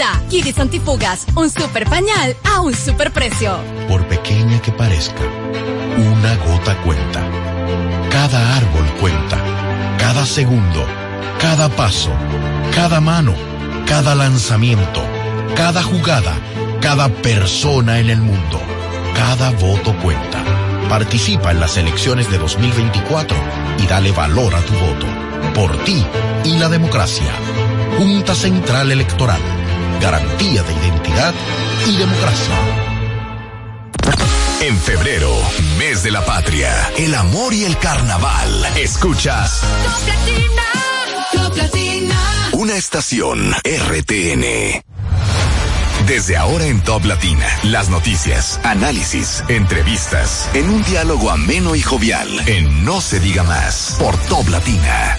ya. Antifugas, un super pañal a un super precio. Por pequeña que parezca, una gota cuenta. Cada árbol cuenta. Cada segundo. Cada paso. Cada mano. Cada lanzamiento. Cada jugada. Cada persona en el mundo. Cada voto cuenta. Participa en las elecciones de 2024 y dale valor a tu voto. Por ti y la democracia. Junta Central Electoral. Garantía de identidad y democracia. En febrero, mes de la patria, el amor y el carnaval. Escuchas. Top Latina. Una estación RTN. Desde ahora en Top Latina, las noticias, análisis, entrevistas, en un diálogo ameno y jovial, en No se diga más, por Top Latina.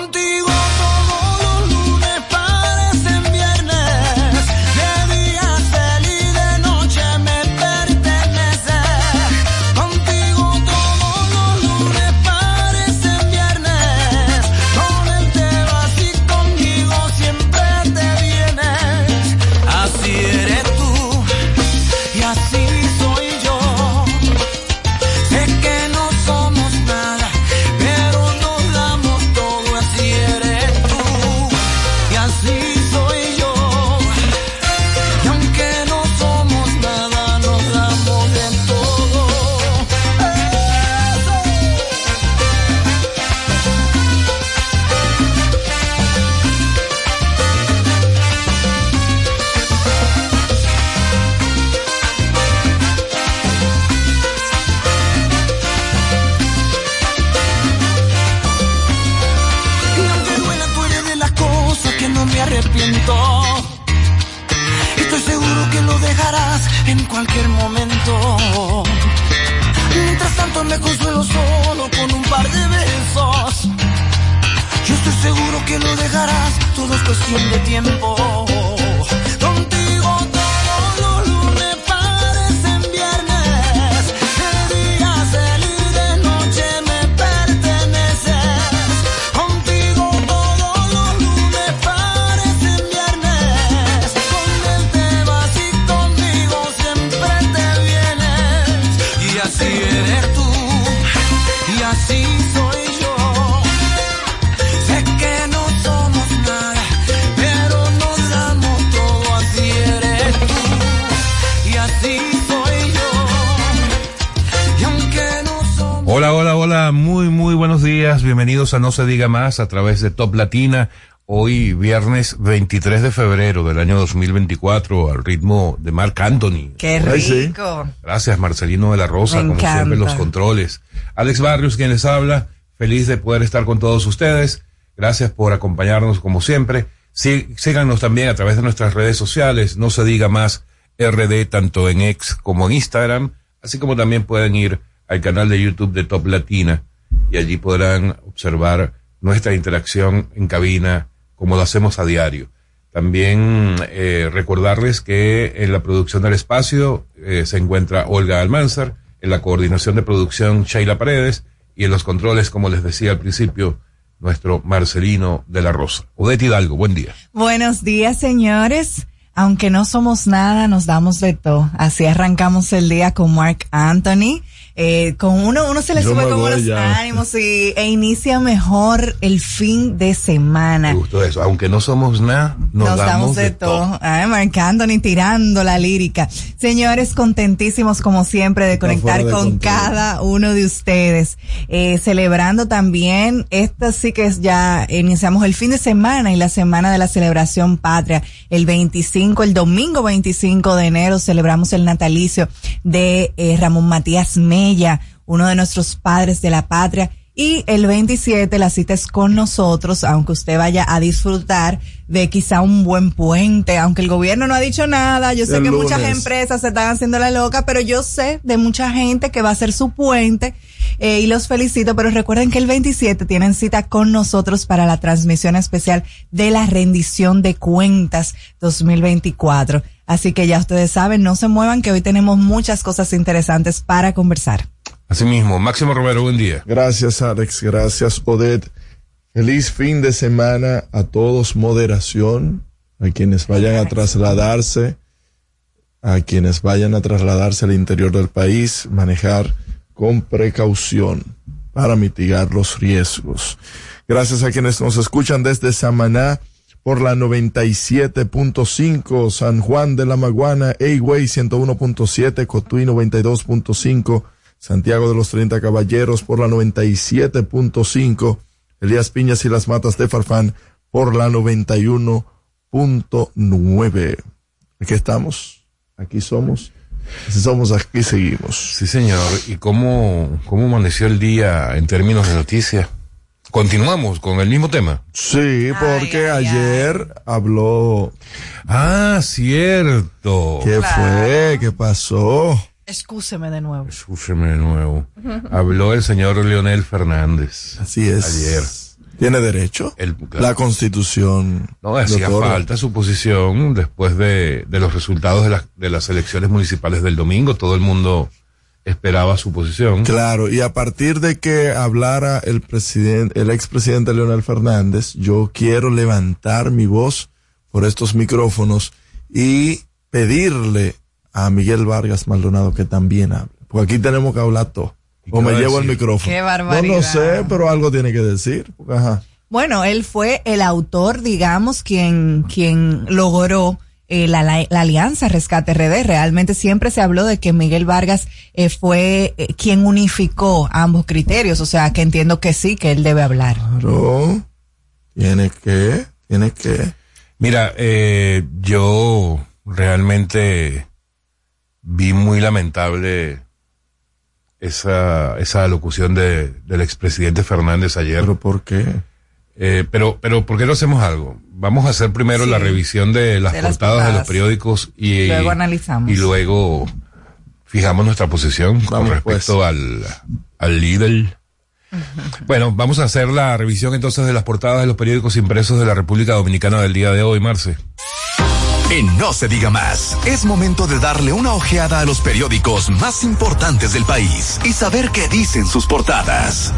Hola, hola, hola, muy, muy buenos días. Bienvenidos a No se diga más a través de Top Latina. Hoy, viernes 23 de febrero del año 2024, al ritmo de Marc Anthony. Qué rico. Gracias, Marcelino de la Rosa, Me como encanta. siempre, los controles. Alex Barrios, quien les habla, feliz de poder estar con todos ustedes. Gracias por acompañarnos como siempre. Sí, síganos también a través de nuestras redes sociales, no se diga más RD, tanto en X como en Instagram, así como también pueden ir al canal de YouTube de Top Latina y allí podrán observar nuestra interacción en cabina como lo hacemos a diario. También eh, recordarles que en la producción del espacio eh, se encuentra Olga Almanzar, en la coordinación de producción Sheila Paredes y en los controles, como les decía al principio, nuestro Marcelino de la Rosa. Odette Hidalgo, buen día. Buenos días, señores. Aunque no somos nada, nos damos de todo. Así arrancamos el día con Mark Anthony. Eh, con uno, uno se le Yo sube como los ya. ánimos y, e inicia mejor el fin de semana. Me gustó eso. Aunque no somos nada, nos, damos, de, todo. Ay, Marc Anthony tirando la lírica. Señores, contentísimos como siempre de conectar de con control. cada uno de ustedes. Eh, celebrando también, esta sí que es ya, iniciamos el fin de semana y la semana de la celebración patria, el 25 25, el domingo 25 de enero celebramos el natalicio de eh, Ramón Matías Mella, uno de nuestros padres de la patria y el 27 la cita es con nosotros, aunque usted vaya a disfrutar de quizá un buen puente, aunque el gobierno no ha dicho nada. Yo sé El que muchas empresas se están haciendo la loca, pero yo sé de mucha gente que va a hacer su puente eh, y los felicito. Pero recuerden que el 27 tienen cita con nosotros para la transmisión especial de la rendición de cuentas 2024. Así que ya ustedes saben, no se muevan que hoy tenemos muchas cosas interesantes para conversar. Asimismo, Máximo Romero, buen día. Gracias, Alex. Gracias, Odette. Feliz fin de semana a todos. Moderación. A quienes vayan a trasladarse. A quienes vayan a trasladarse al interior del país. Manejar con precaución para mitigar los riesgos. Gracias a quienes nos escuchan desde Samaná por la 97.5, San Juan de la Maguana, Eigüey 101.7, Cotuí 92.5, Santiago de los 30 Caballeros por la 97.5, Elías Piñas y las Matas de Farfán por la 91.9. Aquí estamos, aquí somos, somos, aquí seguimos. Sí, señor. ¿Y cómo, cómo amaneció el día en términos de noticias? Continuamos con el mismo tema. Sí, porque ayer habló. Ah, cierto. ¿Qué fue? ¿Qué pasó? Excúseme de nuevo. Escúcheme de nuevo. Habló el señor Leonel Fernández. Así es. Ayer. ¿Tiene derecho? El- La constitución. No, hacía falta su posición después de, de los resultados de, las de las elecciones municipales del domingo. Todo el mundo esperaba su posición. Claro, y a partir de que hablara el presidente, el expresidente Leonel Fernández, yo quiero levantar mi voz por estos micrófonos y pedirle a Miguel Vargas Maldonado que también hable. Porque aquí tenemos que hablar todo. ¿Y O me llevo el micrófono. Qué No, barbaridad. no sé, pero algo tiene que decir. Ajá. Bueno, él fue el autor, digamos, quien, quien logró eh, la, la- la alianza Rescate RD. Realmente siempre se habló de que Miguel Vargas eh, fue eh, quien unificó ambos criterios. O sea, que entiendo que sí, que él debe hablar. Claro. Tiene que, tiene que. Mira, eh, yo realmente vi muy lamentable esa, esa alocución de, del expresidente Fernández ayer. Pero ¿por qué? Eh, pero, pero, ¿por qué no hacemos algo? Vamos a hacer primero Sí. la revisión de las De las portadas de los portadas. periódicos y Luego analizamos. y luego fijamos nuestra posición con Vamos, respecto pues. al, al líder. Bueno, vamos a hacer la revisión entonces de las portadas de los periódicos impresos de la República Dominicana del día de hoy, Marce. En No se diga más, es momento de darle una ojeada a los periódicos más importantes del país y saber qué dicen sus portadas.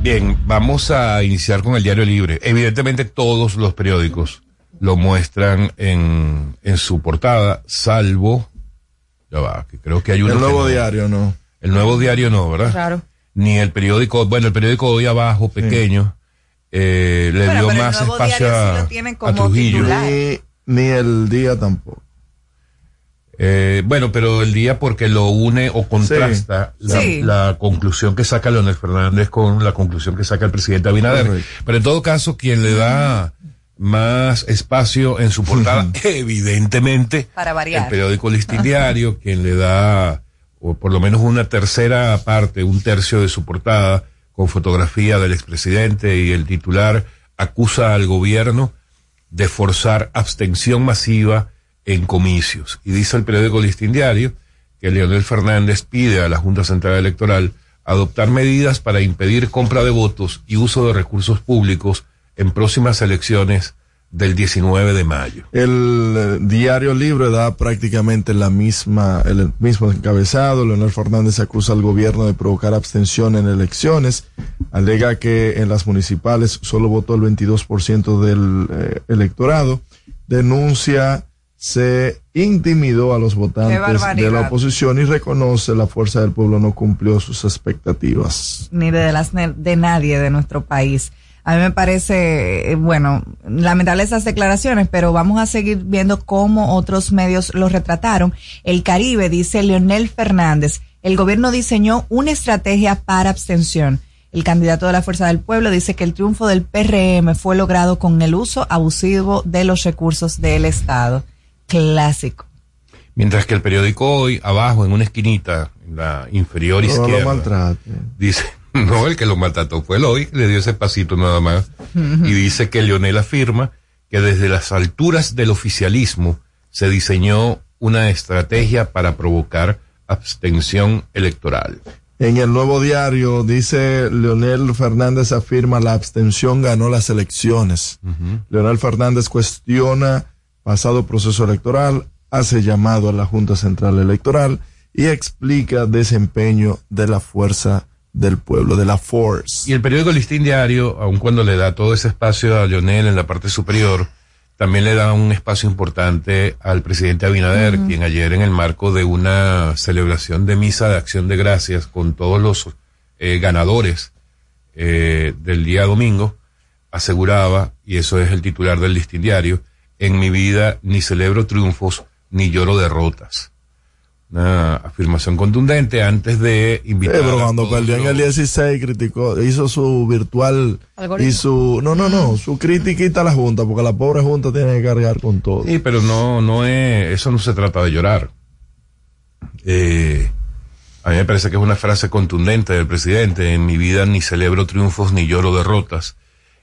Bien, vamos a iniciar con el Diario Libre. Evidentemente todos los periódicos lo muestran en, en su portada, salvo, ya va, que creo que hay uno El nuevo no. diario, no. El nuevo diario no, ¿verdad? Claro. Ni el periódico, bueno, el periódico hoy abajo, pequeño, eh, le Bueno, dio pero el más Nuevo espacio Diario sí a, lo tiene a como Trujillo. titular. Ni, ni el día tampoco. Eh, bueno, pero el día porque lo une o contrasta la, Sí. la conclusión que saca Leonel Fernández con la conclusión que saca el presidente Abinader. Correcto. Pero en todo caso, quien le da más espacio en su portada, evidentemente, Para variar. el periódico Listín Diario, quien le da, o por lo menos una tercera parte, un tercio de su portada, con fotografía del expresidente y el titular, acusa al gobierno de forzar abstención masiva en comicios. Y dice el periódico Listín Diario que Leonel Fernández pide a la Junta Central Electoral adoptar medidas para impedir compra de votos y uso de recursos públicos en próximas elecciones del 19 de mayo. El eh, diario libre da prácticamente la misma, el mismo encabezado. Leonel Fernández acusa al gobierno de provocar abstención en elecciones. Alega que en las municipales solo votó el 22% del eh, electorado. Denuncia se intimidó a los votantes de la oposición y reconoce la fuerza del pueblo no cumplió sus expectativas. ni de las de nadie de nuestro país. A mí me parece, eh, bueno, lamentable esas declaraciones, pero vamos a seguir viendo cómo otros medios lo retrataron. El Caribe, dice Leonel Fernández, el gobierno diseñó una estrategia para abstención. el candidato de la Fuerza del Pueblo, dice que el triunfo del PRM fue logrado con el uso abusivo de los recursos del Estado. Clásico. Mientras que el periódico hoy, abajo, en una esquinita, en la inferior No lo izquierda, maltrate. dice, no, el que lo maltrató fue el hoy, le dio ese pasito nada más, y dice que Leonel afirma que desde las alturas del oficialismo se diseñó una estrategia para provocar abstención electoral. En el nuevo diario dice Leonel Fernández afirma la abstención ganó las elecciones. Leonel Fernández cuestiona pasado proceso electoral, hace llamado a la Junta Central Electoral y explica desempeño de la fuerza del pueblo, de la force. Y el periódico Listín Diario, aun cuando le da todo ese espacio a Leonel en la parte superior, también le da un espacio importante al presidente Abinader, quien ayer en el marco de una celebración de misa de acción de gracias con todos los eh, ganadores eh, del día domingo, aseguraba, y eso es el titular del Listín Diario, en mi vida ni celebro triunfos ni lloro derrotas. Una afirmación contundente antes de invitar Eh, pero a cuando perdió en el los- 16 criticó, hizo su virtual Algoritmo. y su no no no, su critiquita a la junta porque la pobre junta tiene que cargar con todo. Sí, pero no, no es, eso no se trata de llorar. Eh, a mí me parece que es una frase contundente del presidente. En mi vida ni celebro triunfos ni lloro derrotas.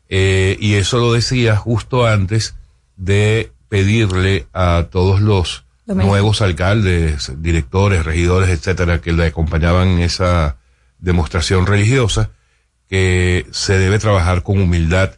Eh, y eso lo decía justo antes de pedirle a todos los Domingo. nuevos alcaldes, directores, regidores, etcétera, que le acompañaban en esa demostración religiosa, que se debe trabajar con humildad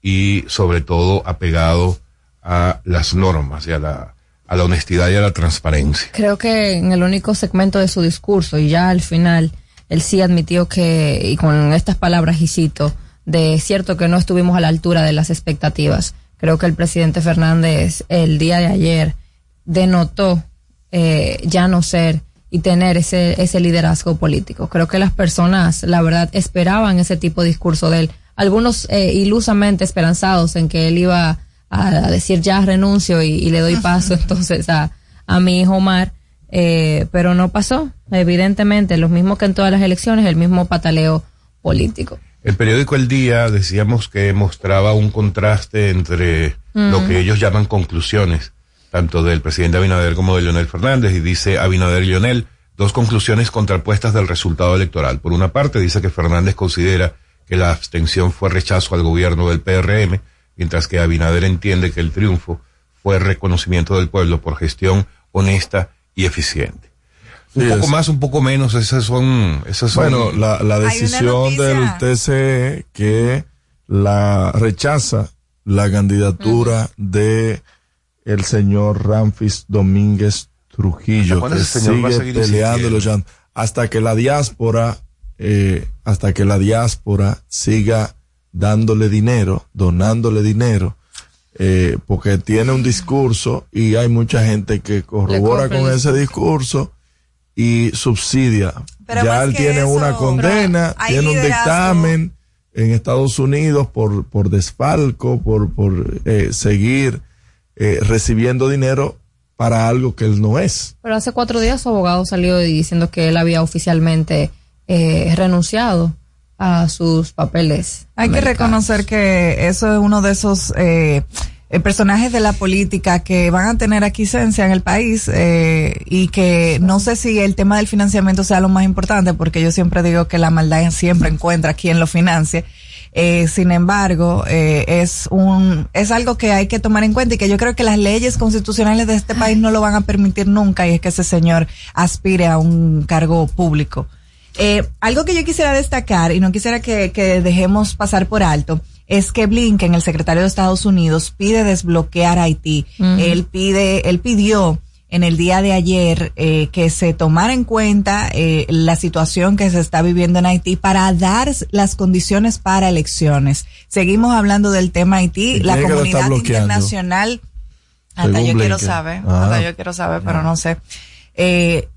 y sobre todo apegado a las normas y a la, a la honestidad y a la transparencia. Creo que en el único segmento de su discurso y ya al final él sí admitió que, y con estas palabras y cito, de cierto que no estuvimos a la altura de las expectativas. Creo que el presidente Fernández el día de ayer denotó eh, ya no ser y tener ese, ese liderazgo político. Creo que las personas, la verdad, esperaban ese tipo de discurso de él. Algunos eh, ilusamente esperanzados en que él iba a, decir ya renuncio y, y le doy paso entonces a, a mi hijo Omar, eh, pero no pasó. Evidentemente, lo mismo que en todas las elecciones, el mismo pataleo político. El periódico El Día decíamos que mostraba un contraste entre lo que ellos llaman conclusiones, tanto del presidente Abinader como de Leonel Fernández, y dice Abinader y Leonel, dos conclusiones contrapuestas del resultado electoral. Por una parte, dice que Fernández considera que la abstención fue rechazo al gobierno del PRM, mientras que Abinader entiende que el triunfo fue reconocimiento del pueblo por gestión honesta y eficiente. Un Sí, poco es. más, un poco menos, esas son, esas son Bueno, la, la decisión del. TCE que la rechaza la candidatura de el señor Ramfis Domínguez Trujillo, ¿Hasta cuándo que señor va a sigue peleando y hasta que la diáspora, eh, hasta que la diáspora siga dándole dinero, donándole dinero, eh, porque tiene un discurso y hay mucha gente que corrobora con ese discurso y subsidia. Pero ya más él tiene eso, una condena, tiene un liderazgo. dictamen en Estados Unidos por, por desfalco, por, por eh, seguir eh, recibiendo dinero para algo que él no es. Pero hace cuatro días su abogado salió diciendo que él había oficialmente eh, renunciado a sus papeles. Hay que reconocer que eso es uno de esos eh, personajes de la política que van a tener aquí esencia en el país eh, y que no sé si el tema del financiamiento sea lo más importante porque yo siempre digo que la maldad siempre encuentra quien lo financie. Eh, sin embargo, eh, es un es algo que hay que tomar en cuenta y que yo creo que las leyes constitucionales de este país no lo van a permitir nunca y es que ese señor aspire a un cargo público. Algo que yo quisiera destacar y no quisiera que, que dejemos pasar por alto es que Blinken, el secretario de Estados Unidos, pide desbloquear Haití. Él pide, él pidió en el día de ayer eh, que se tomara en cuenta eh, la situación que se está viviendo en Haití para dar las condiciones para elecciones. Seguimos hablando del tema Haití, ¿Y la comunidad internacional. Hasta Según yo quiero saber, Ah. hasta yo quiero saber, pero no sé. Eh,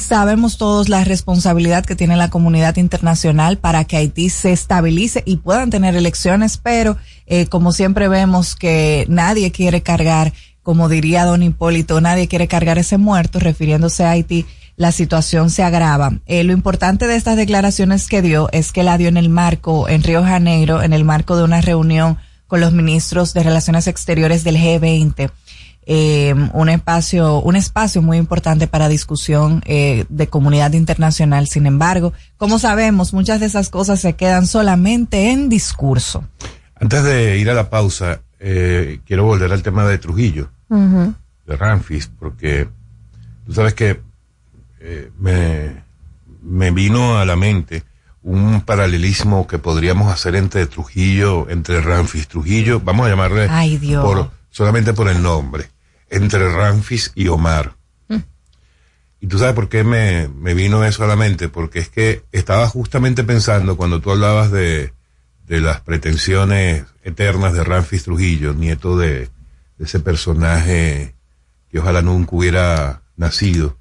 sabemos todos la responsabilidad que tiene la comunidad internacional para que Haití se estabilice y puedan tener elecciones, pero eh, como siempre vemos que nadie quiere cargar, como diría don Hipólito, nadie quiere cargar ese muerto, refiriéndose a Haití. la situación se agrava. Eh, lo importante de estas declaraciones que dio es que la dio en el marco, en Río Janeiro, en el marco de una reunión con los ministros de Relaciones Exteriores del G20. Eh, un espacio, un espacio muy importante para discusión eh, de comunidad internacional. Sin embargo, como sabemos, muchas de esas cosas se quedan solamente en discurso. Antes de ir a la pausa, eh, quiero volver al tema de Trujillo, de Ramfis, porque tú sabes que eh, me, me vino a la mente un paralelismo que podríamos hacer entre Trujillo, entre Ramfis Trujillo, vamos a llamarle Ay, Dios. por solamente por el nombre, entre Ramfis y Omar. Y tú sabes por qué me, me vino eso a la mente, porque es que estaba justamente pensando cuando tú hablabas de, de las pretensiones eternas de Ramfis Trujillo, nieto de, de ese personaje que ojalá nunca hubiera nacido,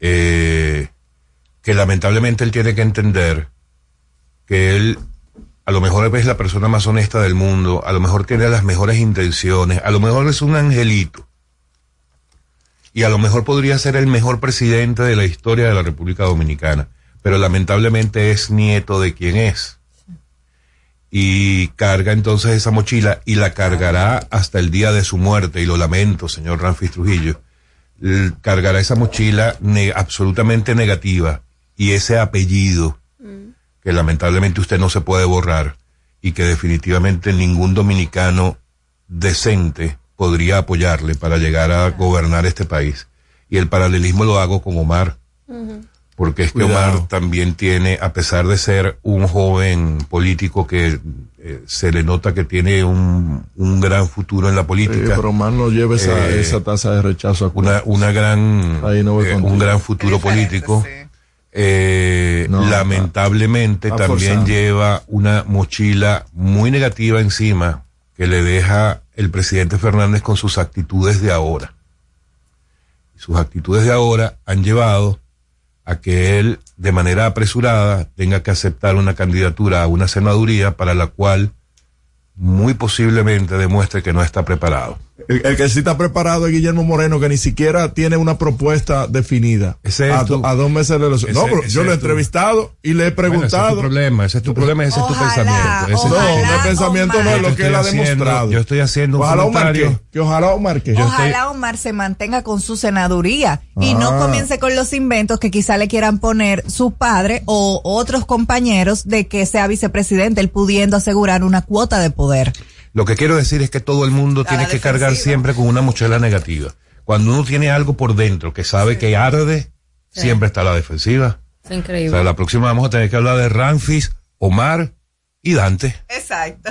eh, que lamentablemente él tiene que entender que él a lo mejor es la persona más honesta del mundo, a lo mejor tiene las mejores intenciones, a lo mejor es un angelito. Y a lo mejor podría ser el mejor presidente de la historia de la República Dominicana, pero lamentablemente es nieto de quien es. Y carga entonces esa mochila y la cargará hasta el día de su muerte, y lo lamento, señor Ramfis Trujillo, cargará esa mochila absolutamente negativa y ese apellido que lamentablemente usted no se puede borrar y que definitivamente ningún dominicano decente podría apoyarle para llegar a gobernar este país. Y el paralelismo lo hago con Omar, porque es que Cuidado. Omar también tiene, a pesar de ser un joven político que eh, se le nota que tiene un, un gran futuro en la Eh, política, pero más no lleve esa, Eh, esa tasa de rechazo a una, una gran, Ahí no eh, un gran futuro político. Eh, No, lamentablemente también forzando. lleva una mochila muy negativa encima que le deja el presidente Fernández con sus actitudes de ahora. Sus actitudes de ahora han llevado a que él, de manera apresurada, tenga que aceptar una candidatura a una senaduría para la cual muy posiblemente demuestre que no está preparado. El, el que sí está preparado es Guillermo Moreno, que ni siquiera tiene una propuesta definida. Ese es a, tu- a dos meses de los. No, pero yo lo he entrevistado y le he Bueno, ese es preguntado. tu problema, ese es tu problema, ese es tu pensamiento. ese es tu- no, Ojalá, no pensamiento, no es lo Yo que él ha estoy haciendo- demostrado. yo estoy haciendo un ojalá Omar que ojalá Omar que. Ojalá Omar se mantenga con su senaduría y no Ah. comience con los inventos que quizá le quieran poner su padre o otros compañeros de que sea vicepresidente, él pudiendo asegurar una cuota de poder. Lo que quiero decir es que todo el mundo tiene que cargar siempre con una mochila negativa. Cuando uno tiene algo por dentro que sabe que arde, siempre está a la defensiva. Es O increíble. sea, la próxima vamos a tener que hablar de Ramfis, Omar y Dante. Exacto.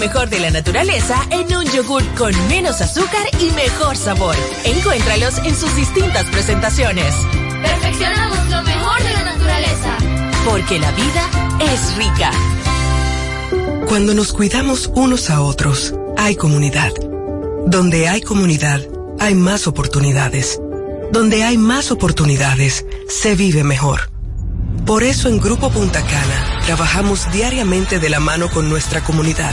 Mejor de la naturaleza en un yogur con menos azúcar y mejor sabor. Encuéntralos en sus distintas presentaciones. Perfeccionamos lo mejor de la naturaleza. Porque la vida es rica. Cuando nos cuidamos unos a otros, hay comunidad. Donde hay comunidad, hay más oportunidades. Donde hay más oportunidades, se vive mejor. Por eso en Grupo Punta Cana trabajamos diariamente de la mano con nuestra comunidad,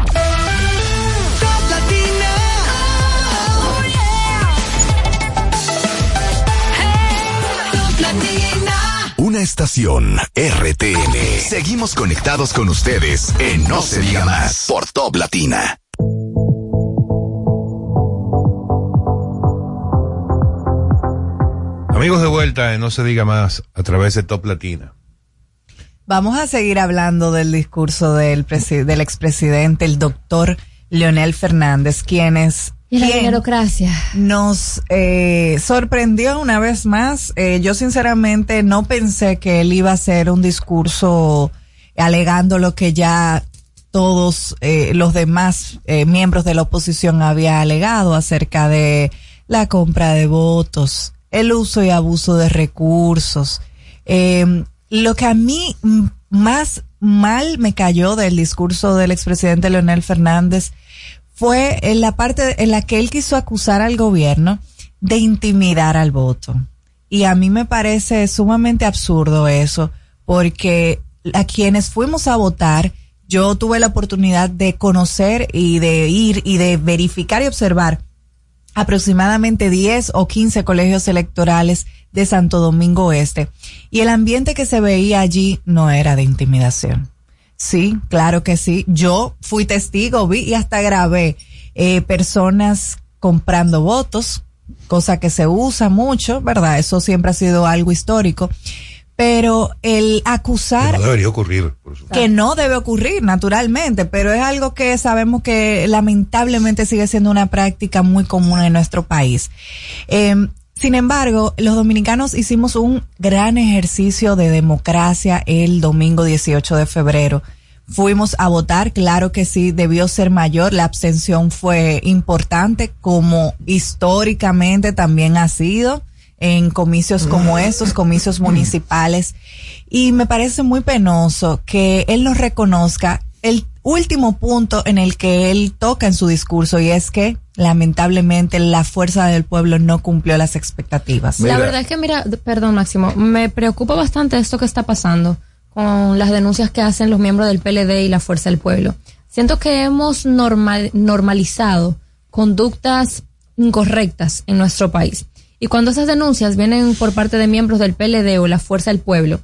Una estación RTN. Seguimos conectados con ustedes en No se diga más por Top Latina. Amigos de vuelta en No se diga más a través de Top Latina. Vamos a seguir hablando del discurso del, del expresidente, el doctor Leonel Fernández, quienes Y la quien burocracia. nos eh, sorprendió una vez más. Eh, yo sinceramente no pensé que él iba a hacer un discurso alegando lo que ya todos eh, los demás eh, miembros de la oposición había alegado acerca de la compra de votos, el uso y abuso de recursos. Eh, lo que a mí más mal me cayó del discurso del expresidente Leonel Fernández fue en la parte en la que él quiso acusar al gobierno de intimidar al voto. Y a mí me parece sumamente absurdo eso, porque a quienes fuimos a votar, yo tuve la oportunidad de conocer y de ir y de verificar y observar aproximadamente 10 o 15 colegios electorales de Santo Domingo Este. Y el ambiente que se veía allí no era de intimidación. Sí, claro que sí. Yo fui testigo, vi y hasta grabé eh, personas comprando votos, cosa que se usa mucho, ¿verdad? Eso siempre ha sido algo histórico. Pero el acusar No debería ocurrir. por supuesto. que no debe ocurrir naturalmente, pero es algo que sabemos que lamentablemente sigue siendo una práctica muy común en nuestro país. Eh, sin embargo, los dominicanos hicimos un gran ejercicio de democracia el domingo 18 de febrero. Fuimos a votar, claro que sí, debió ser mayor, la abstención fue importante, como históricamente también ha sido en comicios como estos, comicios municipales. Y me parece muy penoso que él nos reconozca el último punto en el que él toca en su discurso y es que lamentablemente la fuerza del pueblo no cumplió las expectativas. La verdad es que, mira, perdón Máximo, me preocupa bastante esto que está pasando con las denuncias que hacen los miembros del PLD y la Fuerza del Pueblo. Siento que hemos normal- normalizado conductas incorrectas en nuestro país. Y cuando esas denuncias vienen por parte de miembros del PLD o la Fuerza del Pueblo,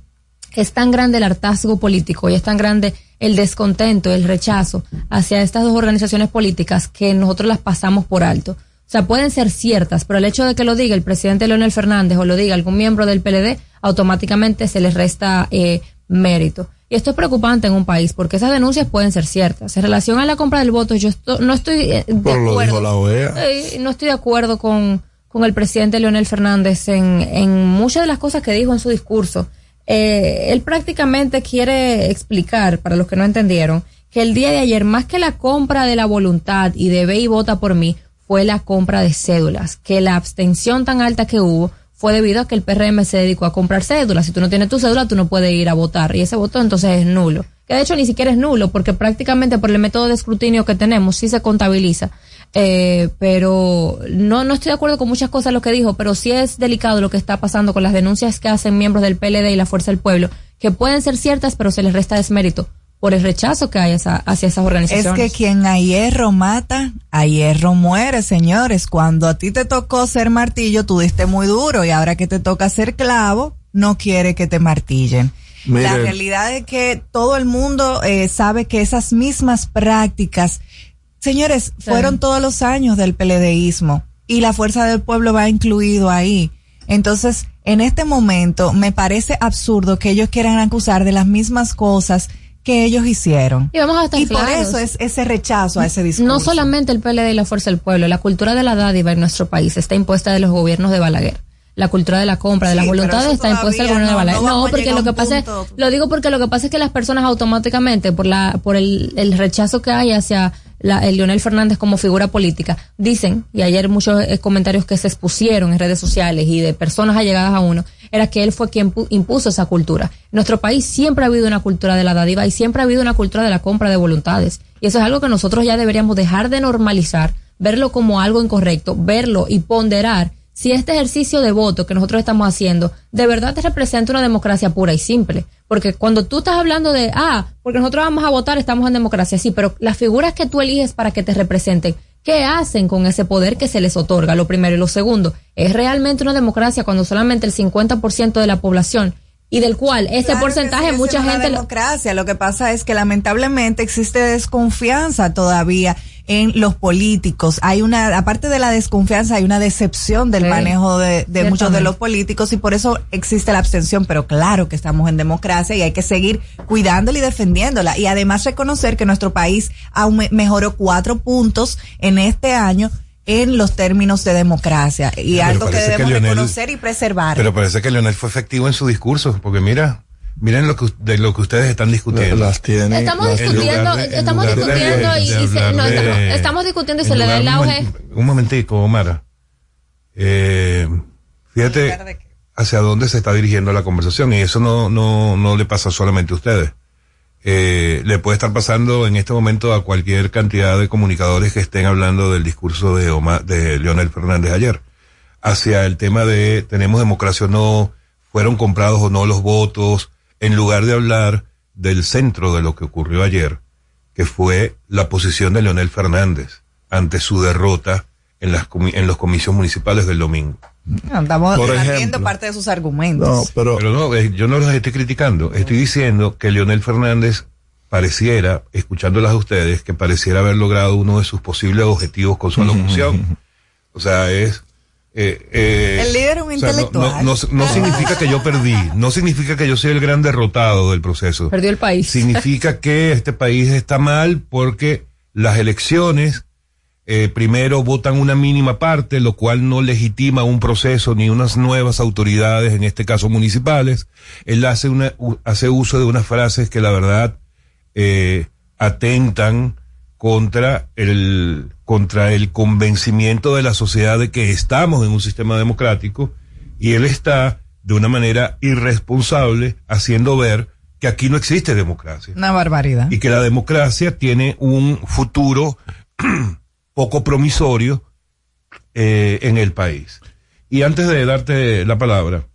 es tan grande el hartazgo político y es tan grande el descontento, el rechazo hacia estas dos organizaciones políticas que nosotros las pasamos por alto. O sea, pueden ser ciertas, pero el hecho de que lo diga el presidente Leonel Fernández o lo diga algún miembro del PLD, automáticamente se les resta eh, mérito. Y esto es preocupante en un país porque esas denuncias pueden ser ciertas. En relación a la compra del voto, yo esto- no estoy eh, de lo acuerdo. dijo la OEA. Eh, no estoy de acuerdo con, con el presidente Leonel Fernández en, en muchas de las cosas que dijo en su discurso. Eh, él prácticamente quiere explicar, para los que no entendieron, que el día de ayer, más que la compra de la voluntad y de ve y vota por mí, fue la compra de cédulas, que la abstención tan alta que hubo fue debido a que el PRM se dedicó a comprar cédulas. Si tú no tienes tu cédula, tú no puedes ir a votar y ese voto entonces es nulo. Que de hecho ni siquiera es nulo porque prácticamente por el método de escrutinio que tenemos sí se contabiliza. Eh, pero no, no estoy de acuerdo con muchas cosas de lo que dijo, pero sí es delicado lo que está pasando con las denuncias que hacen miembros del PLD y la Fuerza del Pueblo, que pueden ser ciertas, pero se les resta desmérito por el rechazo que hay hacia, hacia esas Es organizaciones. que quien a hierro mata, a hierro muere, señores. Cuando a ti te tocó ser martillo, tú diste muy duro y ahora que te toca ser clavo, no quiere que te martillen. Mire. La realidad es que todo el mundo eh, sabe que esas mismas prácticas, señores, Sí. fueron todos los años del PLDismo y la fuerza del pueblo va incluido ahí. Entonces, en este momento me parece absurdo que ellos quieran acusar de las mismas cosas que ellos hicieron. Y vamos a estar Y por eso es ese rechazo a ese discurso. No solamente el PLD y la Fuerza del Pueblo, la cultura de la dádiva en nuestro país está impuesta de los gobiernos de Balaguer. La cultura de la compra, de las Sí, voluntades está impuesta del todavía gobierno de Balaguer. no porque lo que pasa, punto. lo digo porque lo que pasa es que las personas automáticamente, por la, por el, el rechazo que hay hacia la, el Leonel Fernández como figura política, dicen, y ayer muchos eh, comentarios que se expusieron en redes sociales y de personas allegadas a uno, era que él fue quien pu- impuso esa cultura. Nuestro país siempre ha habido una cultura de la dádiva y siempre ha habido una cultura de la compra de voluntades. Y eso es algo que nosotros ya deberíamos dejar de normalizar, verlo como algo incorrecto, verlo y ponderar si este ejercicio de voto que nosotros estamos haciendo de verdad te representa una democracia pura y simple. Porque cuando tú estás hablando de, ah, porque nosotros vamos a votar, estamos en democracia, sí, pero las figuras que tú eliges para que te representen, ¿qué hacen con ese poder que se les otorga? Lo primero y lo segundo, ¿es realmente una democracia cuando solamente el 50% de la población y del cual ese Claro porcentaje mucha gente democracia. Lo que pasa es que lamentablemente existe desconfianza todavía en los políticos. Hay una, aparte de la desconfianza, hay una decepción del Sí, manejo de, de muchos de los políticos y por eso existe la abstención. Pero claro que estamos en democracia y hay que seguir cuidándola y defendiéndola. Y además reconocer que nuestro país aume- mejoró cuatro puntos en este año en los términos de democracia y Pero algo que que debemos Lionel- reconocer y preservar. Pero parece que Leonel fue efectivo en su discurso, porque mira, miren lo que, de lo que ustedes están discutiendo. Las tienen. Estamos las- discutiendo, de- estamos de- discutiendo y, se- no, hablar de- estamos, estamos discutiendo y se le da el un auge. momen- Un momentico, Omar. Eh, fíjate hacia dónde se está dirigiendo la conversación y eso no, no, no le pasa solamente a ustedes. Eh, le puede estar pasando en este momento a cualquier cantidad de comunicadores que estén hablando del discurso de Omar, de Leonel Fernández ayer. Hacia el tema de tenemos democracia o no, fueron comprados o no los votos, en lugar de hablar del centro de lo que ocurrió ayer, que fue la posición de Leonel Fernández ante su derrota en, las comi- en los comicios municipales del domingo. Debatiendo ejemplo. parte de sus argumentos. pero, no, eh, yo no los estoy criticando. Estoy diciendo que Leonel Fernández pareciera, escuchándolas a ustedes, que pareciera haber logrado uno de sus posibles objetivos con su alocución. O sea, es... eh, eh, El líder es un o sea, no- intelectual. No, no- no significa que yo perdí, no significa que yo soy el gran derrotado del proceso. Perdió el país. Significa que este país está mal porque las elecciones eh, primero votan una mínima parte, lo cual no legitima un proceso ni unas nuevas autoridades, en este caso municipales. Él hace, una, u- hace uso de unas frases que la verdad eh, atentan contra el, contra el convencimiento de la sociedad de que estamos en un sistema democrático y él está de una manera irresponsable haciendo ver que aquí no existe democracia Una barbaridad. y que la democracia tiene un futuro poco promisorio eh, en el país. Y antes de darte la palabra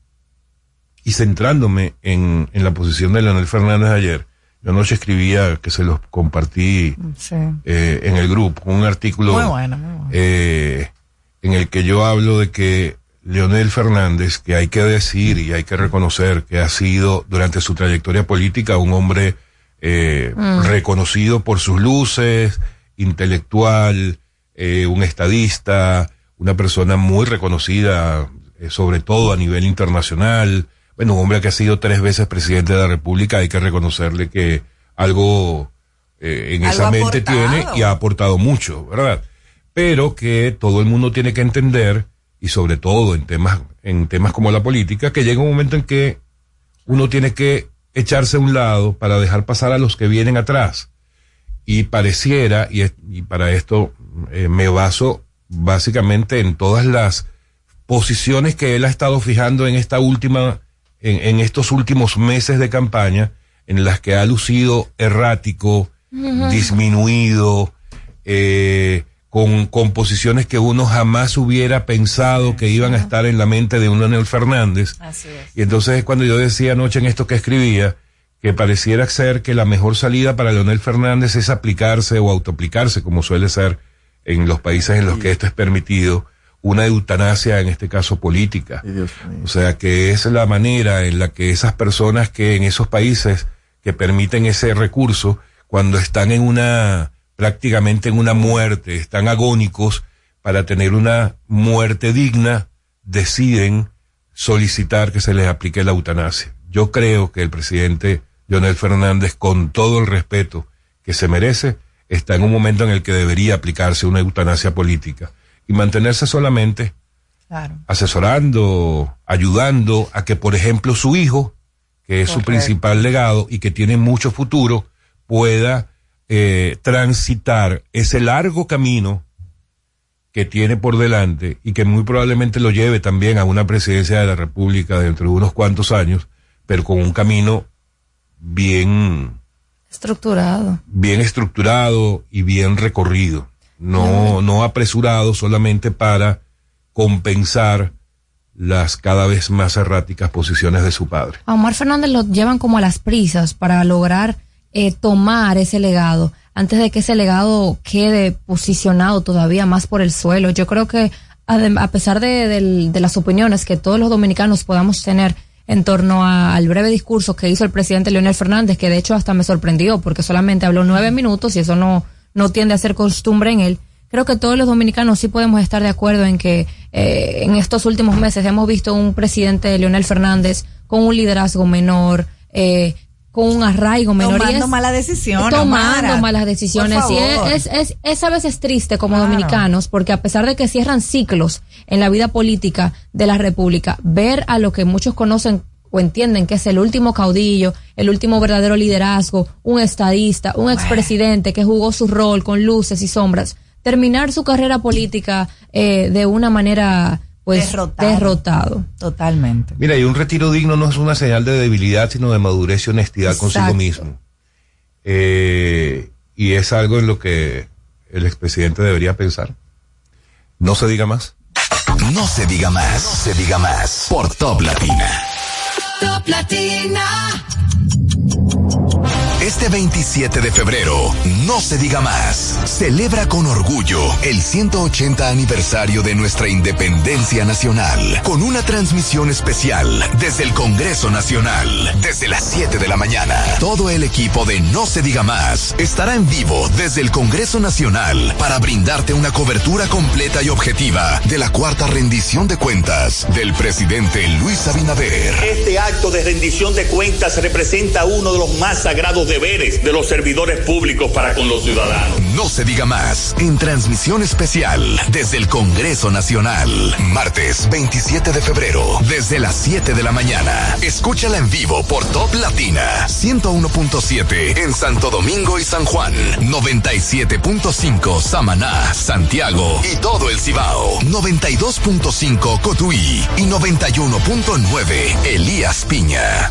y centrándome en, en la posición de Leonel Fernández ayer, yo anoche escribía que se los compartí Sí. eh, en el grupo, un artículo Muy bueno, muy bueno. eh, en el que yo hablo de que Leonel Fernández, que hay que decir y hay que reconocer que ha sido durante su trayectoria política un hombre eh, Mm. reconocido por sus luces, intelectual, eh, un estadista, una persona muy reconocida, eh, sobre todo a nivel internacional. Bueno, un hombre que ha sido tres veces presidente de la República, hay que reconocerle que algo eh, en Algo esa mente aportado. tiene y ha aportado mucho, ¿verdad? Pero que todo el mundo tiene que entender, y sobre todo en temas, en temas como la política, que llega un momento en que uno tiene que echarse a un lado para dejar pasar a los que vienen atrás. Y pareciera, y para esto eh, me baso básicamente en todas las posiciones que él ha estado fijando en esta última, en, en estos últimos meses de campaña, en las que ha lucido errático, disminuido, eh, con, con posiciones que uno jamás hubiera pensado que iban a estar en la mente de un Leonel Fernández. Así es. Y entonces es cuando yo decía anoche en esto que escribía, que pareciera ser que la mejor salida para Leonel Fernández es aplicarse o autoaplicarse, como suele ser en los países en los que esto es permitido, una eutanasia, en este caso política. O sea, que es la manera en la que esas personas que en esos países que permiten ese recurso, cuando están en una, prácticamente en una muerte, están agónicos para tener una muerte digna, deciden solicitar que se les aplique la eutanasia. Yo creo que el presidente Leonel Fernández, con todo el respeto que se merece, está en un momento en el que debería aplicarse una eutanasia política y mantenerse solamente Claro. asesorando, ayudando a que, por ejemplo, su hijo, que es su principal legado y que tiene mucho futuro, pueda eh, transitar ese largo camino que tiene por delante y que muy probablemente lo lleve también a una presidencia de la República dentro de unos cuantos años, pero con un camino bien, Estructurado. bien estructurado y bien recorrido, no, no apresurado solamente para compensar las cada vez más erráticas posiciones de su padre. A Omar Fernández lo llevan como a las prisas para lograr eh, tomar ese legado antes de que ese legado quede posicionado todavía más por el suelo. Yo creo que a pesar de las opiniones que todos los dominicanos podamos tener en torno a- al breve discurso que hizo el presidente Leonel Fernández, que de hecho hasta me sorprendió porque solamente habló nueve minutos y eso no, no tiende a ser costumbre en él. Creo que todos los dominicanos sí podemos estar de acuerdo en que eh, en estos últimos meses hemos visto un presidente Leonel Fernández con un liderazgo menor, eh, con un arraigo menor. Tomando malas decisiones, Tomando malas decisiones. Y es, es, es, es a veces triste como Claro. dominicanos, porque a pesar de que cierran ciclos en la vida política de la República, ver a lo que muchos conocen o entienden que es el último caudillo, el último verdadero liderazgo, un estadista, un expresidente que jugó su rol con luces y sombras, terminar su carrera política eh, de una manera pues Derrotado. derrotado. Totalmente. Mira, y un retiro digno no es una señal de debilidad, sino de madurez y honestidad consigo mismo. Eh, y es algo en lo que el expresidente debería pensar. No se diga más. No se diga más, no se diga más. Por Top Latina. Top Latina. Este 27 de febrero, no se diga más, celebra con orgullo el 180 aniversario de nuestra independencia nacional, con una transmisión especial desde el Congreso Nacional, desde las 7 de la mañana. Todo el equipo de No se diga más estará en vivo desde el Congreso Nacional para brindarte una cobertura completa y objetiva de la cuarta rendición de cuentas del presidente Luis Abinader. Este acto de rendición de cuentas representa uno de los más sagrados deberes de los servidores públicos para con los ciudadanos. No se diga más, en transmisión especial desde el Congreso Nacional, martes 27 de febrero, desde las 7 de la mañana. Escúchala en vivo por Top Latina, 101.7 en Santo Domingo y San Juan, 97.5 Samaná, Santiago y todo el Cibao, 92.5 Cotuí y 91.9 Elías Piña.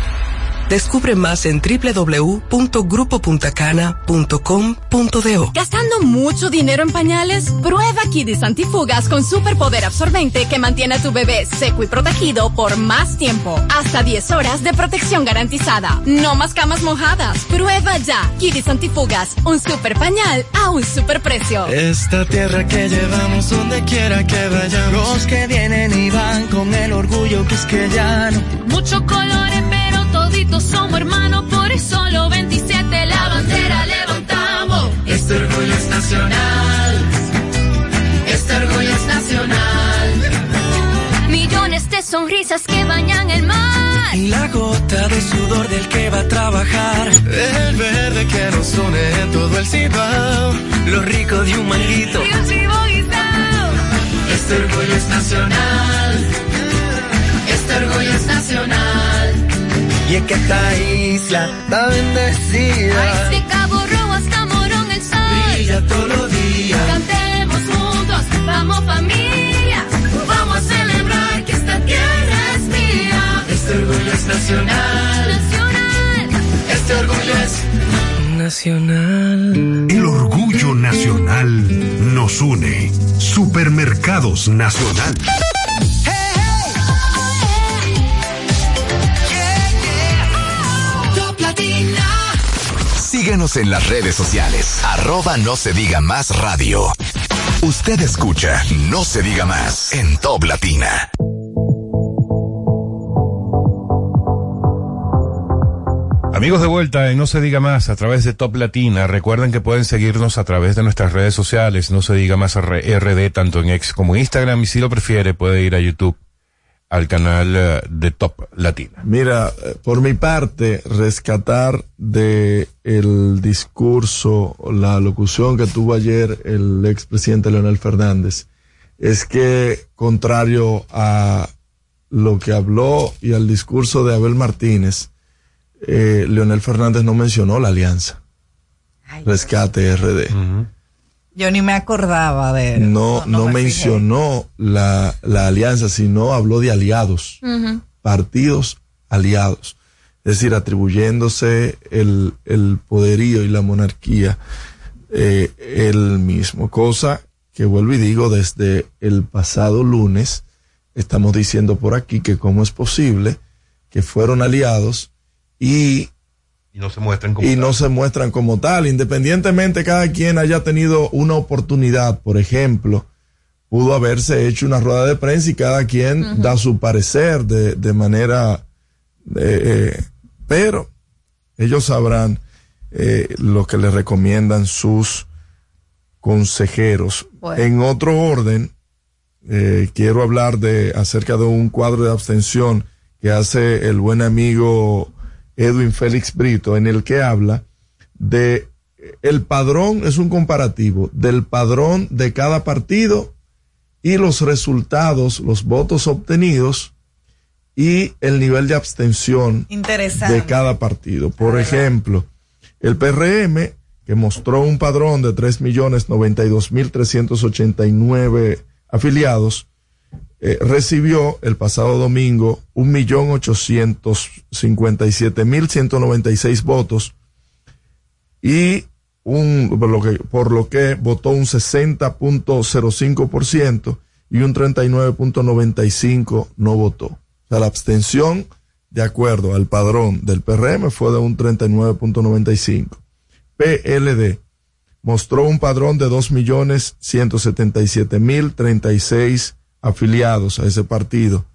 Descubre más en www.grupopuntacana.com.do. ¿Gastando mucho dinero en pañales? Prueba Kidis Antifugas con superpoder absorbente que mantiene a tu bebé seco y protegido por más tiempo. Hasta 10 horas de protección garantizada. No más camas mojadas. Prueba ya. Kidis Antifugas, un super pañal a un super precio. Esta tierra que llevamos donde quiera que vayamos. Los que vienen y van con el orgullo que es que ya no. Muchos colores, toditos somos hermanos, por eso los 27 la bandera levantamos. Este orgullo es nacional. Este orgullo es nacional. Millones de sonrisas que bañan el mar. Y la gota de sudor del que va a trabajar. El verde que nos une en todo el cibao. Lo rico de un manguito. Y un. Este orgullo es nacional. Este orgullo es nacional. Y es que esta isla está bendecida. De Cabo Rojo hasta Morón el sol. Brilla todos los días. Cantemos juntos, vamos familia. Vamos a celebrar que esta tierra es mía. Este orgullo es nacional. Nacional. Este orgullo es nacional. El orgullo nacional nos une. Supermercados Nacional. Síguenos en las redes sociales, arroba no se diga más radio. Usted escucha No se diga más en Top Latina. Amigos de vuelta en No se diga más a través de Top Latina. Recuerden que pueden seguirnos a través de nuestras redes sociales. No se diga más RD tanto en X como Instagram y si lo prefiere puede ir a YouTube al canal eh, de Top Latina. Mira, por mi parte, rescatar de el discurso, la locución que tuvo ayer el expresidente Leonel Fernández, es que contrario a lo que habló y al discurso de Abel Martínez, eh, Leonel Fernández no mencionó la alianza. Rescate RD. Yo ni me acordaba de No, no, mencionó la, la alianza, sino habló de aliados, partidos aliados. Es decir, atribuyéndose el, el poderío y la monarquía eh, él mismo. Cosa que vuelvo y digo, desde el pasado lunes estamos diciendo por aquí que cómo es posible que fueron aliados y Y no se muestran como y no tal. se muestran como tal, independientemente cada quien haya tenido una oportunidad, por ejemplo, pudo haberse hecho una rueda de prensa y cada quien da su parecer de, de manera, eh, eh, pero ellos sabrán eh, lo que le recomiendan sus consejeros. Bueno. En otro orden, eh, quiero hablar de acerca de un cuadro de abstención que hace el buen amigo Edwin Félix Brito, en el que habla de el padrón, es un comparativo del padrón de cada partido y los resultados, los votos obtenidos y el nivel de abstención de cada partido. Por ejemplo, el PRM, que mostró un padrón de 3.092.389 afiliados, eh, recibió el pasado domingo 1.857.196 votos y un, por, lo que, por lo que votó un 60.05% y un 39.95% no votó. O sea, la abstención, de acuerdo al padrón del PRM, fue de un 39.95%. PLD mostró un padrón de 2.177.036 afiliados a ese partido.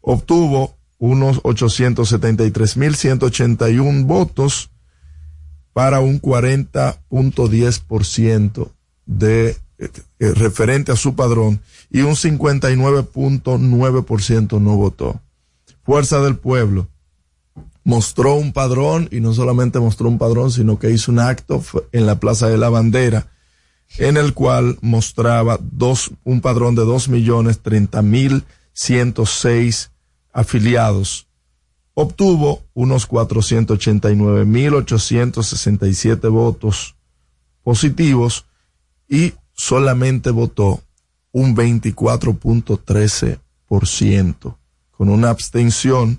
Obtuvo unos 873.181 votos para un 40.10% de eh, eh, referente a su padrón y un 59.9% no votó. Fuerza del Pueblo mostró un padrón y no solamente mostró un padrón, sino que hizo un acto en la Plaza de la Bandera en el cual mostraba dos, un padrón de dos millones treinta mil ciento seis afiliados. Obtuvo unos 489.867 votos positivos y solamente votó un 24.13%, con una abstención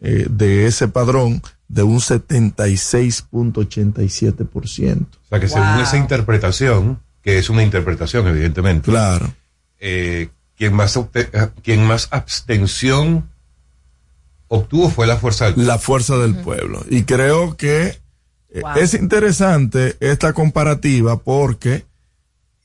eh, de ese padrón de un 76.87%. Sea que según esa interpretación, que es una interpretación evidentemente. Claro. Eh, quien más eh, quien más abstención obtuvo fue la fuerza del La fuerza del pueblo. Y creo que eh, es interesante esta comparativa porque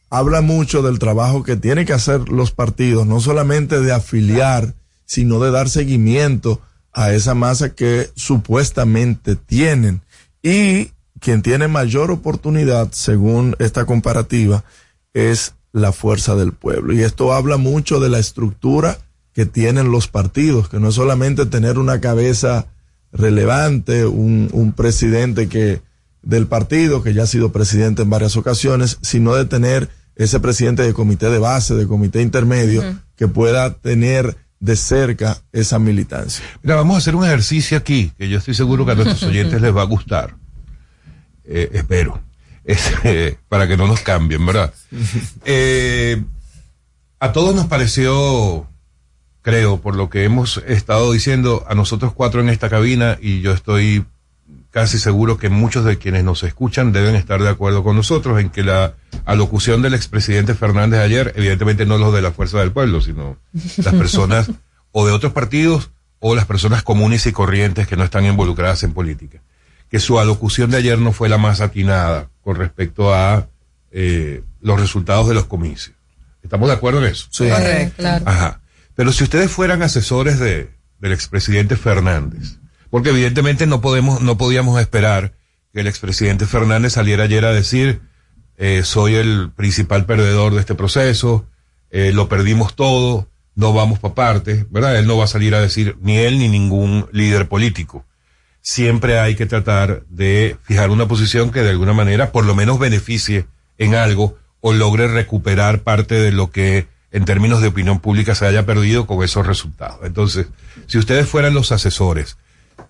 habla mucho del trabajo que tienen que hacer los partidos, no solamente de afiliar, sino de dar seguimiento a esa masa que supuestamente tienen. Y quien tiene mayor oportunidad, según esta comparativa, es la fuerza del pueblo. Y esto habla mucho de la estructura que tienen los partidos, que no es solamente tener una cabeza relevante, un, un presidente que del partido, que ya ha sido presidente en varias ocasiones, sino de tener ese presidente de comité de base, de comité intermedio, que pueda tener de cerca esa militancia. Mira, vamos a hacer un ejercicio aquí, que yo estoy seguro que a nuestros oyentes les va a gustar. Eh, espero. Es, eh, para que no nos cambien, ¿verdad? Eh, a todos nos pareció, creo, por lo que hemos estado diciendo, a nosotros cuatro en esta cabina, y yo estoy casi seguro que muchos de quienes nos escuchan deben estar de acuerdo con nosotros en que la alocución del expresidente Fernández ayer, evidentemente no los de la Fuerza del Pueblo, sino las personas o de otros partidos o las personas comunes y corrientes que no están involucradas en política, que su alocución de ayer no fue la más atinada con respecto a eh, los resultados de los comicios. ¿Estamos de acuerdo en eso? Sí. Correcto, claro. Ajá. Pero si ustedes fueran asesores de, del expresidente Fernández, porque evidentemente no podemos, no podíamos esperar que el expresidente Fernández saliera ayer a decir, eh, soy el principal perdedor de este proceso, eh, lo perdimos todo, no vamos para parte, ¿verdad? Él no va a salir a decir ni él ni ningún líder político. Siempre hay que tratar de fijar una posición que de alguna manera por lo menos beneficie en algo o logre recuperar parte de lo que en términos de opinión pública se haya perdido con esos resultados. Entonces, si ustedes fueran los asesores,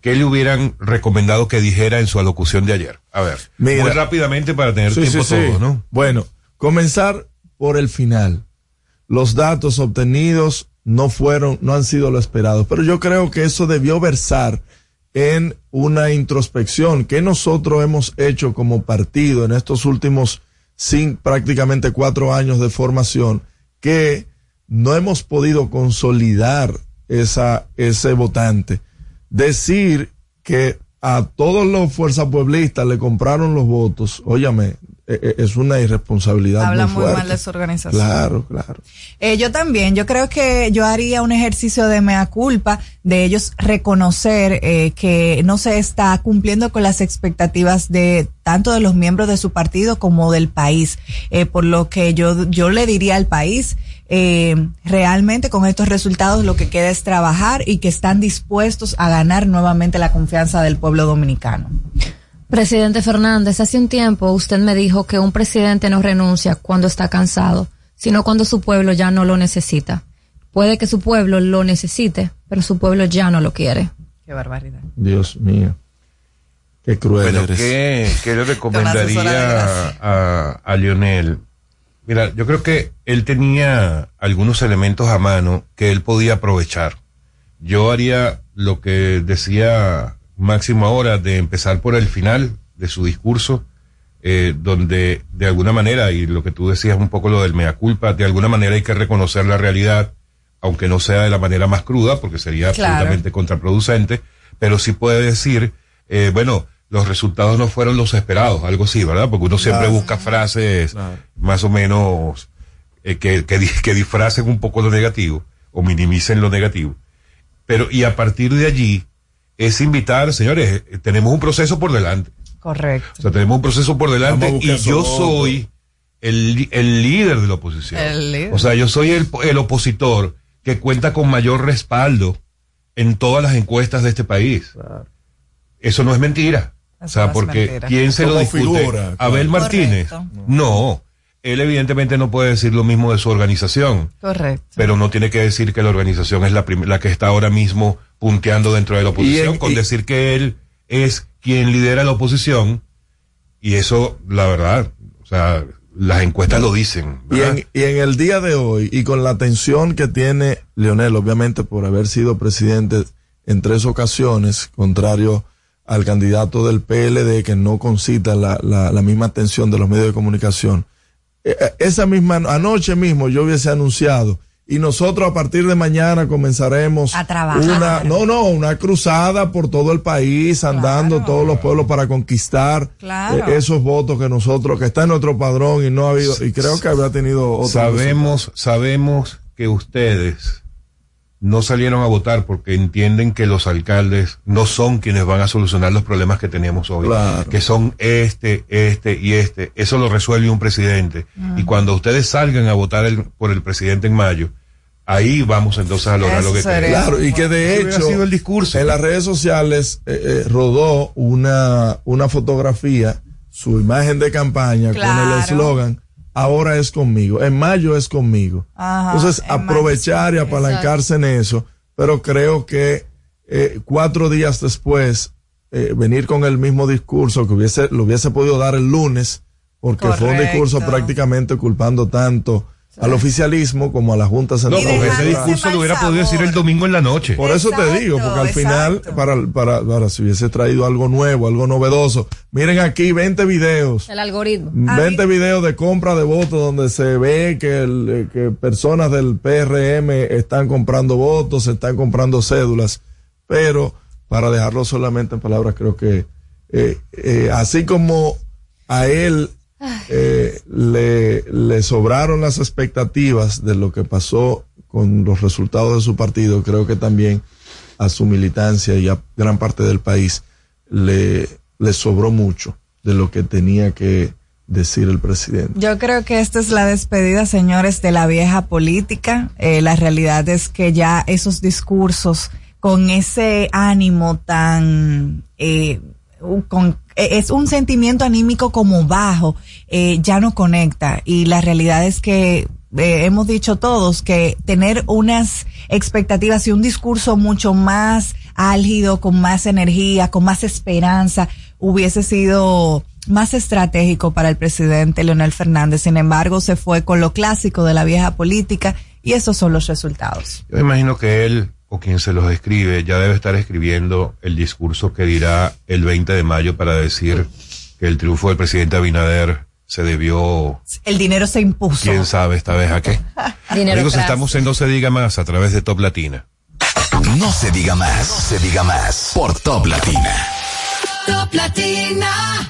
¿qué le hubieran recomendado que dijera en su alocución de ayer? A ver, Mira. muy rápidamente para tener Sí, tiempo sí, sí. todos, ¿no? Bueno, comenzar por el final. Los datos obtenidos no fueron, no han sido lo esperado, pero yo creo que eso debió versar en una introspección que nosotros hemos hecho como partido en estos últimos prácticamente cuatro años de formación, que no hemos podido consolidar esa, ese votante. Decir que a todos los fuerzas pueblistas le compraron los votos, óyame, es una irresponsabilidad. Habla muy muy mal de su organización. Claro, claro. Eh, yo también, yo creo que yo haría un ejercicio de mea culpa, de ellos reconocer eh, que no se está cumpliendo con las expectativas de tanto de los miembros de su partido como del país. Eh, por lo que yo, yo le diría al país, eh, realmente con estos resultados lo que queda es trabajar y que están dispuestos a ganar nuevamente la confianza del pueblo dominicano. Presidente Fernández, hace un tiempo usted me dijo que un presidente no renuncia cuando está cansado, sino cuando su pueblo ya no lo necesita. Puede que su pueblo lo necesite, pero su pueblo ya no lo quiere. Qué barbaridad. Dios mío. Qué cruel Bueno, eres. ¿qué, qué le recomendaría a Lionel? Mira, yo creo que él tenía algunos elementos a mano que él podía aprovechar. Yo haría lo que decía Máximo ahora, de empezar por el final de su discurso, eh, donde de alguna manera, y lo que tú decías un poco lo del mea culpa, de alguna manera hay que reconocer la realidad, aunque no sea de la manera más cruda, porque sería Claro. absolutamente contraproducente, pero sí puede decir, eh, bueno, los resultados no fueron los esperados, algo así, ¿verdad? Porque uno siempre Claro. busca frases Claro. más o menos eh, que, que, que disfracen un poco lo negativo o minimicen lo negativo. Pero, y a partir de allí, es invitar, señores, eh, tenemos un proceso por delante. Correcto. O sea, tenemos un proceso por delante y yo soy el, el líder de la oposición. El líder. O sea, yo soy el, el opositor que cuenta con mayor respaldo en todas las encuestas de este país. Eso no es mentira. o sea, porque mentira. ¿quién se lo discute? figura, Abel claro. Martínez. Correcto. No. Él evidentemente no puede decir lo mismo de su organización, Correcto. pero no tiene que decir que la organización es la, la que está ahora mismo punteando dentro de la oposición, con y- decir que él es quien lidera la oposición, y eso, la verdad, o sea, las encuestas lo dicen. Y en, y en el día de hoy, y con la atención que tiene Leonel, obviamente por haber sido presidente en tres ocasiones, contrario al candidato del PLD que no concita la, la, la misma atención de los medios de comunicación. Eh, eh, esa misma, anoche mismo yo hubiese anunciado, y nosotros a partir de mañana comenzaremos A trabajar. una, no, no, una cruzada por todo el país, andando Claro. todos los pueblos para conquistar Claro. eh, esos votos que nosotros, que está en nuestro padrón y no ha habido, y creo que habría tenido otro sabemos, sabemos que ustedes no salieron a votar porque entienden que los alcaldes no son quienes van a solucionar los problemas que tenemos hoy. Claro. Que son este, este y este. Eso lo resuelve un presidente. Y cuando ustedes salgan a votar el- por el presidente en mayo, ahí vamos entonces a lograr Eso lo que queremos. Claro, y que de hecho, sido el discurso. en las redes sociales eh, eh, rodó una, una fotografía, su imagen de campaña con el eslogan, ahora es conmigo, en mayo es conmigo. Ajá, Entonces, en mayo aprovechar y apalancarse en eso, pero creo que eh, cuatro días después, eh, venir con el mismo discurso que hubiese, lo hubiese podido dar el lunes, porque fue un discurso prácticamente culpando tanto al oficialismo como a la Junta No, Central. Con ese discurso lo hubiera podido decir sabor. el domingo en la noche. Por eso te digo, porque al final, para, para, para si hubiese traído algo nuevo, algo novedoso, miren aquí 20 videos, El algoritmo. 20 videos de compra de votos donde se ve que, el, eh, que personas del PRM están comprando votos, se están comprando cédulas, pero para dejarlo solamente en palabras, creo que eh, eh, así como a él eh, le, le sobraron las expectativas de lo que pasó con los resultados de su partido, creo que también a su militancia y a gran parte del país le, le sobró mucho de lo que tenía que decir el presidente. Yo creo que esta es la despedida, señores, de la vieja política. Eh, la realidad es que ya esos discursos con ese ánimo tan... Eh, eh, es un sentimiento anímico como bajo, eh, ya no conecta. Y la realidad es que eh, hemos dicho todos que tener unas expectativas y un discurso mucho más álgido, con más energía, con más esperanza, hubiese sido más estratégico para el presidente Leonel Fernández. Sin embargo, se fue con lo clásico de la vieja política y esos son los resultados. Yo imagino que él o quien se los escribe ya debe estar escribiendo el discurso que dirá el 20 de mayo para decir que el triunfo del presidente Abinader se debió, El dinero se impuso. quién sabe esta vez a qué. Dinero Amigos, estamos en No se diga más a través de Top Latina. No se diga más, no se diga más por Top Latina. Top Latina.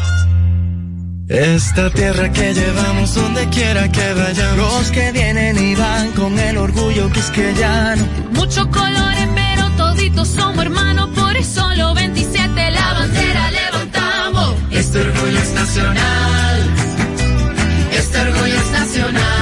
Esta tierra que llevamos donde quiera que vayamos. Los que vienen y van con el orgullo que es que ya no. Muchos colores, pero toditos somos hermanos, por eso los 27 la bandera levantamos. Este orgullo es nacional. Este orgullo es nacional.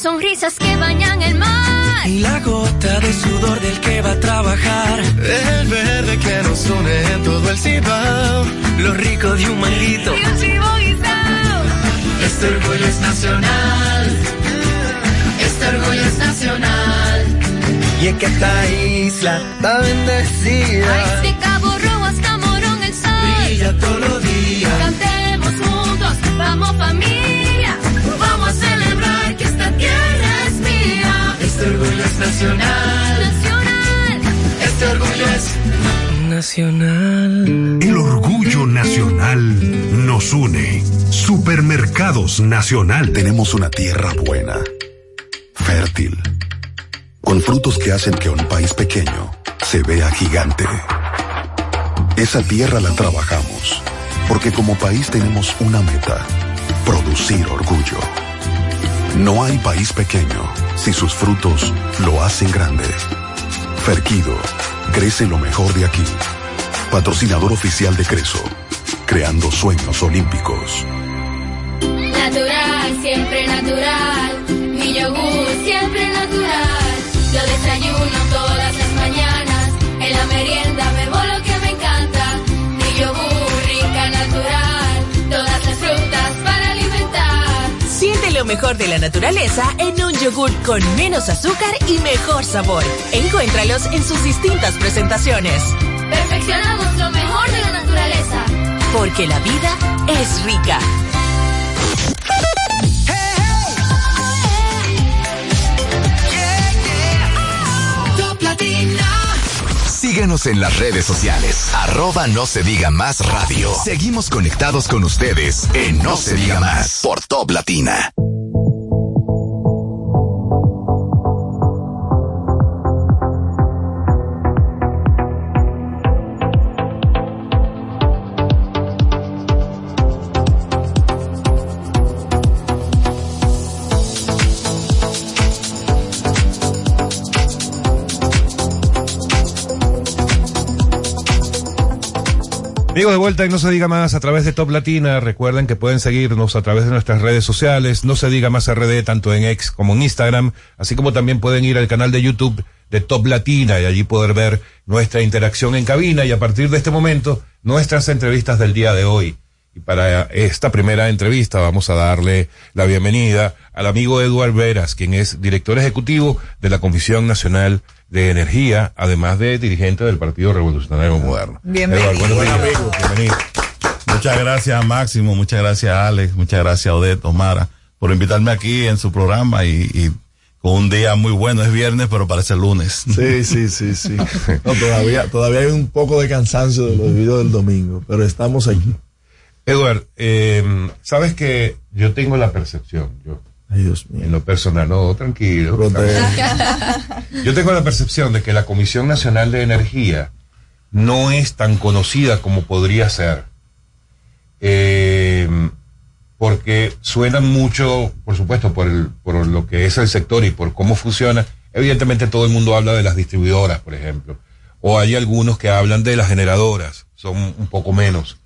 Sonrisas que bañan el mar. Y la gota de sudor del que va a trabajar. El verde que nos une en todo el cibao. Lo rico de un manguito. Y un chivo guisado. Este orgullo es nacional. Este orgullo es nacional. Y es que esta isla está bendecida. Nacional. El orgullo nacional nos une. Supermercados Nacional. Tenemos una tierra buena, fértil, con frutos que hacen que un país pequeño se vea gigante. Esa tierra la trabajamos, porque como país tenemos una meta, producir orgullo. No hay país pequeño si sus frutos lo hacen grande. Ferquido, crece lo mejor de aquí. Patrocinador oficial de Creso, creando sueños olímpicos. Natural, siempre natural. Mi yogur siempre natural. Lo desayuno todas mejor de la naturaleza en un yogur con menos azúcar y mejor sabor. Encuéntralos en sus distintas presentaciones. Perfeccionamos lo mejor de la naturaleza. Porque la vida es rica. Síguenos en las redes sociales. Arroba no se diga más radio. Seguimos conectados con ustedes en No se diga más por Top Latina. Amigos, de vuelta y no se diga más a través de Top Latina. Recuerden que pueden seguirnos a través de nuestras redes sociales. No se diga más RD tanto en X como en Instagram. Así como también pueden ir al canal de YouTube de Top Latina y allí poder ver nuestra interacción en cabina y a partir de este momento nuestras entrevistas del día de hoy. Y para esta primera entrevista vamos a darle la bienvenida al amigo Eduard Veras, quien es director ejecutivo de la Comisión Nacional de Energía, además de dirigente del Partido Revolucionario Moderno. Bienvenido. Buenos días. Bienvenido. Muchas gracias Máximo, muchas gracias Alex, muchas gracias Odette, Omara, por invitarme aquí en su programa y, y con un día muy bueno, es viernes, pero parece lunes. Sí, sí, sí, sí. No, todavía, todavía hay un poco de cansancio de los videos del domingo, pero estamos aquí. Edward, eh, sabes que yo tengo la percepción, yo, Ay, Dios mío. en lo personal, no, tranquilo. Yo tengo la percepción de que la Comisión Nacional de Energía no es tan conocida como podría ser. Eh, porque suenan mucho, por supuesto, por, el, por lo que es el sector y por cómo funciona. Evidentemente todo el mundo habla de las distribuidoras, por ejemplo. O hay algunos que hablan de las generadoras, son un poco menos.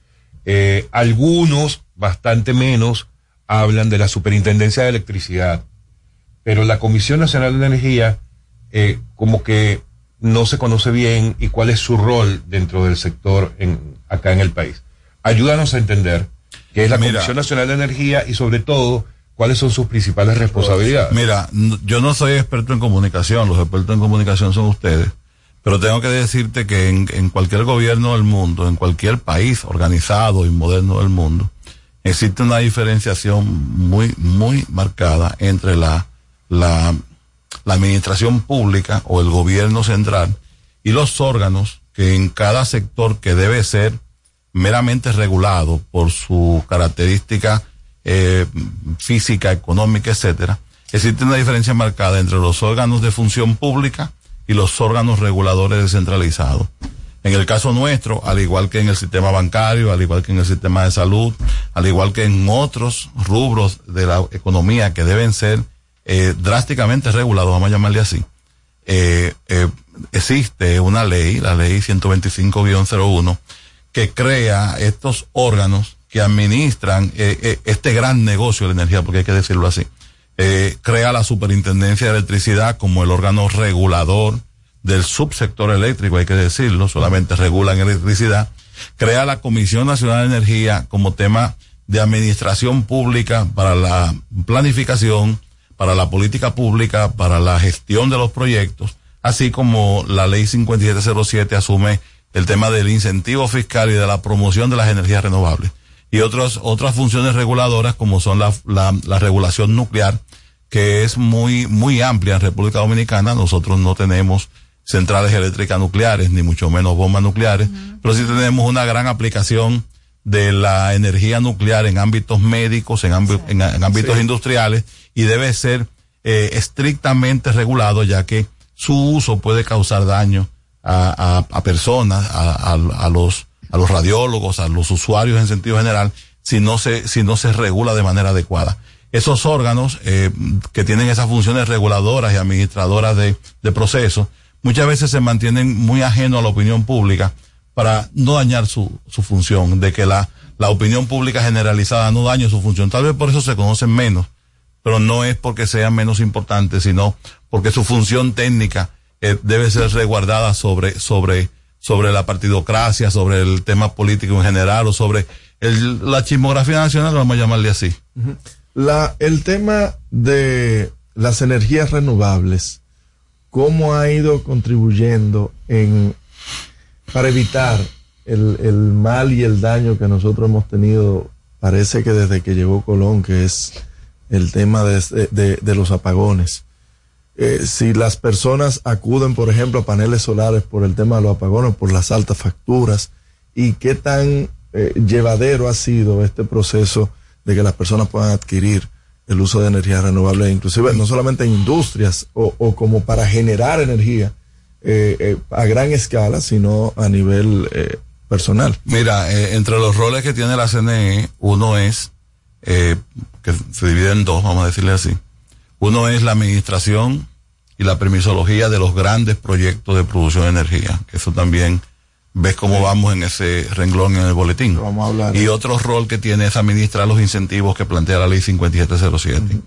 Eh, algunos, bastante menos, hablan de la Superintendencia de Electricidad. Pero la Comisión Nacional de Energía, eh, como que no se conoce bien y cuál es su rol dentro del sector en, acá en el país. Ayúdanos a entender qué es la Mira. Comisión Nacional de Energía y sobre todo cuáles son sus principales responsabilidades. Mira, yo no soy experto en comunicación, los expertos en comunicación son ustedes, pero tengo que decirte que en, en cualquier gobierno del mundo, en cualquier país organizado y moderno del mundo, existe una diferenciación muy, muy marcada entre la, la, administración pública o el gobierno central y los órganos que en cada sector que debe ser meramente regulado por su característica eh, física, económica, etcétera, existe una diferencia marcada entre los órganos de función pública y los órganos reguladores descentralizados. En el caso nuestro, al igual que en el sistema bancario, al igual que en el sistema de salud, al igual que en otros rubros de la economía que deben ser eh, drásticamente regulados, vamos a llamarle así, eh, eh, existe una ley, la ley 125-01, que crea estos órganos que administran eh, eh, este gran negocio de la energía, porque hay que decirlo así. Eh, crea la Superintendencia de Electricidad como el órgano regulador del subsector eléctrico, hay que decirlo, solamente regulan electricidad. Crea la Comisión Nacional de Energía como tema de administración pública para la planificación, para la política pública, para la gestión de los proyectos, así como la ley 5707 asume el tema del incentivo fiscal y de la promoción de las energías renovables. Y otras, otras funciones reguladoras como son la, la, la regulación nuclear, que es muy, muy amplia en República Dominicana. Nosotros no tenemos centrales eléctricas nucleares, ni mucho menos bombas nucleares, pero sí tenemos una gran aplicación de la energía nuclear en ámbitos médicos, en, ámbi- en, en ámbitos Sí. industriales, y debe ser eh, estrictamente regulado, ya que su uso puede causar daño a, a, a personas, a, a, a los a los radiólogos, a los usuarios en sentido general, si no se si no se regula de manera adecuada. Esos órganos eh, que tienen esas funciones reguladoras y administradoras de, de procesos, muchas veces se mantienen muy ajenos a la opinión pública para no dañar su, su función, de que la, la opinión pública generalizada no dañe su función. Tal vez por eso se conocen menos, pero no es porque sean menos importantes, sino porque su función técnica eh, debe ser resguardada sobre, sobre, sobre la partidocracia, sobre el tema político en general o sobre el- la chismografía nacional, vamos a llamarle así. La, el tema de las energías renovables, ¿cómo ha ido contribuyendo en, para evitar el, el mal y el daño que nosotros hemos tenido, parece que desde que llegó Colón, que es el tema de, de- los apagones? Eh, si las personas acuden, por ejemplo, a paneles solares por el tema de los apagones, por las altas facturas, y qué tan eh, llevadero ha sido este proceso de que las personas puedan adquirir el uso de energías renovables, inclusive no solamente en industrias o, o como para generar energía eh, eh, a gran escala, sino a nivel eh, personal. Mira, eh, entre los roles que tiene la CNE, uno es, eh, que se divide en dos, vamos a decirle así. Uno es la administración y la permisología de los grandes proyectos de producción de energía. que Eso también ves cómo vamos en ese renglón en el boletín. Vamos a hablar. Y otro rol que tiene es administrar los incentivos que plantea la ley 5707.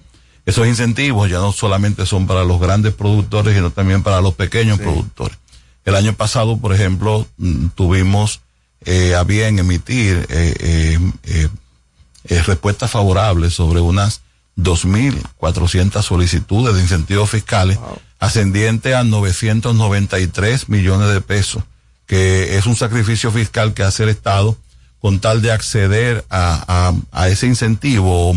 Esos incentivos ya no solamente son para los grandes productores, sino también para los pequeños productores. El año pasado, por ejemplo, mm, tuvimos eh, a bien emitir eh, eh, eh, eh, respuestas favorables sobre unas 2.400 solicitudes de incentivos fiscales, ascendiente a 993 millones de pesos, que es un sacrificio fiscal que hace el Estado con tal de acceder a, a, a ese incentivo,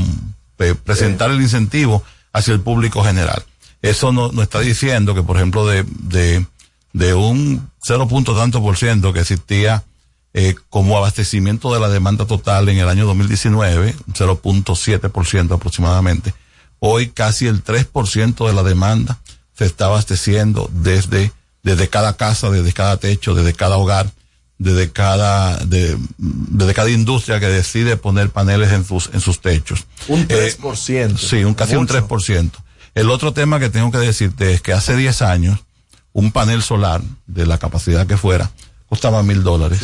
presentar el incentivo hacia el público general. Eso nos no está diciendo que, por ejemplo, de, de, de un 0. punto tanto por ciento que existía eh, como abastecimiento de la demanda total en el año 2019, 0.7% aproximadamente, hoy casi el 3% de la demanda se está abasteciendo desde, desde cada casa, desde cada techo, desde cada hogar, desde cada, de, desde cada industria que decide poner paneles en sus, en sus techos. Un Eh, 3%. sí, un casi Mucho. un 3%. El otro tema que tengo que decirte es que hace 10 años, un panel solar, de la capacidad que fuera, costaba mil dólares.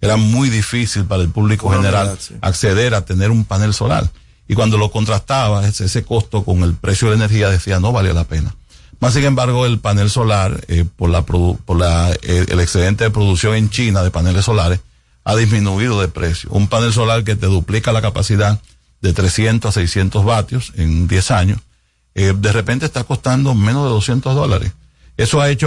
Era muy difícil para el público general sí. acceder a tener un panel solar. Y cuando lo contrastaba, ese, ese costo con el precio de la energía decía no valía la pena. Más sin embargo, el panel solar, eh, por, la, por la, eh, el excedente de producción en China de paneles solares, ha disminuido de precio. Un panel solar que te duplica la capacidad de 300 a 600 vatios en 10 años, eh, de repente está costando menos de 200 dólares. Eso ha hecho